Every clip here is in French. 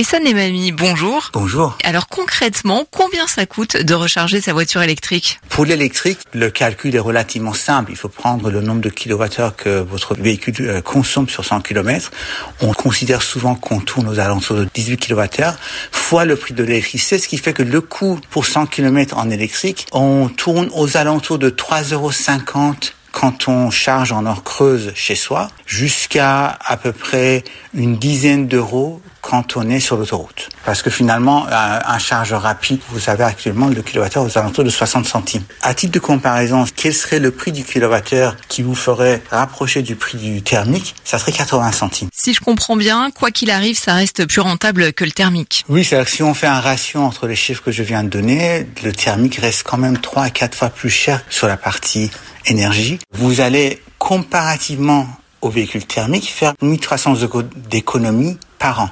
Et ça n'est mamie, bonjour. Bonjour. Alors concrètement, combien ça coûte de recharger sa voiture électrique Pour l'électrique, le calcul est relativement simple. Il faut prendre le nombre de kilowattheures que votre véhicule euh, consomme sur 100 km. On considère souvent qu'on tourne aux alentours de 18 kilowattheures fois le prix de l'électricité, ce qui fait que le coût pour 100 km en électrique, on tourne aux alentours de 3,50 euros quand on charge en heure creuse chez soi, jusqu'à à peu près une dizaine d'euros quand on est sur l'autoroute. Parce que finalement, un chargeur rapide, vous avez actuellement le kilowattheure aux alentours de 60 centimes. À titre de comparaison, quel serait le prix du kilowattheure qui vous ferait rapprocher du prix du thermique? Ça serait 80 centimes. Si je comprends bien, quoi qu'il arrive, ça reste plus rentable que le thermique. Oui, c'est-à-dire que si on fait un ratio entre les chiffres que je viens de donner, le thermique reste quand même 3 à 4 fois plus cher sur la partie énergie. Vous allez comparativement au véhicule thermique faire 1300 euros d'économie par an.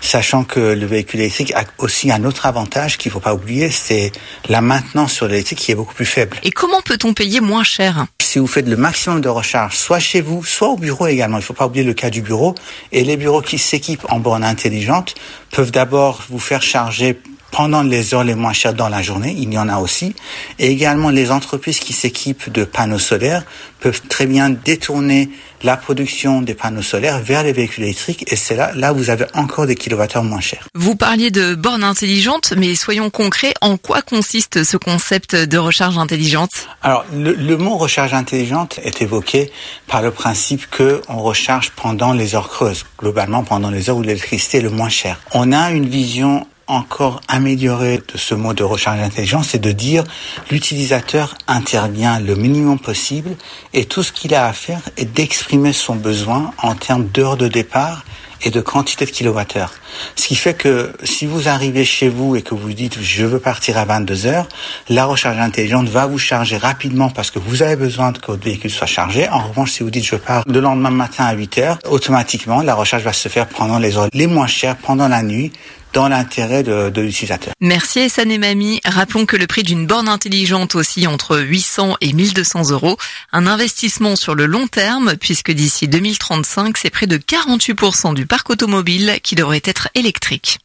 Sachant que le véhicule électrique a aussi un autre avantage qu'il ne faut pas oublier, c'est la maintenance sur l'électrique qui est beaucoup plus faible. Et comment peut-on payer moins cher? Si vous faites le maximum de recharge, soit chez vous, soit au bureau également, il ne faut pas oublier le cas du bureau, et les bureaux qui s'équipent en borne intelligente peuvent d'abord vous faire charger pendant les heures les moins chères dans la journée, il y en a aussi. Et également, les entreprises qui s'équipent de panneaux solaires peuvent très bien détourner la production des panneaux solaires vers les véhicules électriques et c'est là, là vous avez encore des kilowattheures moins chers. Vous parliez de bornes intelligentes, mais soyons concrets, en quoi consiste ce concept de recharge intelligente? Alors, le, le, mot recharge intelligente est évoqué par le principe que on recharge pendant les heures creuses, globalement pendant les heures où l'électricité est le moins chère. On a une vision encore améliorer de ce mode de recharge intelligent, c'est de dire l'utilisateur intervient le minimum possible et tout ce qu'il a à faire est d'exprimer son besoin en termes d'heures de départ et de quantité de kilowattheures. Ce qui fait que si vous arrivez chez vous et que vous dites je veux partir à 22 heures, la recharge intelligente va vous charger rapidement parce que vous avez besoin que votre véhicule soit chargé. En revanche, si vous dites je pars le lendemain matin à 8 heures, automatiquement la recharge va se faire pendant les heures les moins chères, pendant la nuit, dans l'intérêt de, l'utilisateur. Merci Essan et Mamie. Rappelons que le prix d'une borne intelligente aussi entre 800 et 1200 euros. Un investissement sur le long terme puisque d'ici 2035, c'est près de 48% du parc automobile qui devrait être électrique.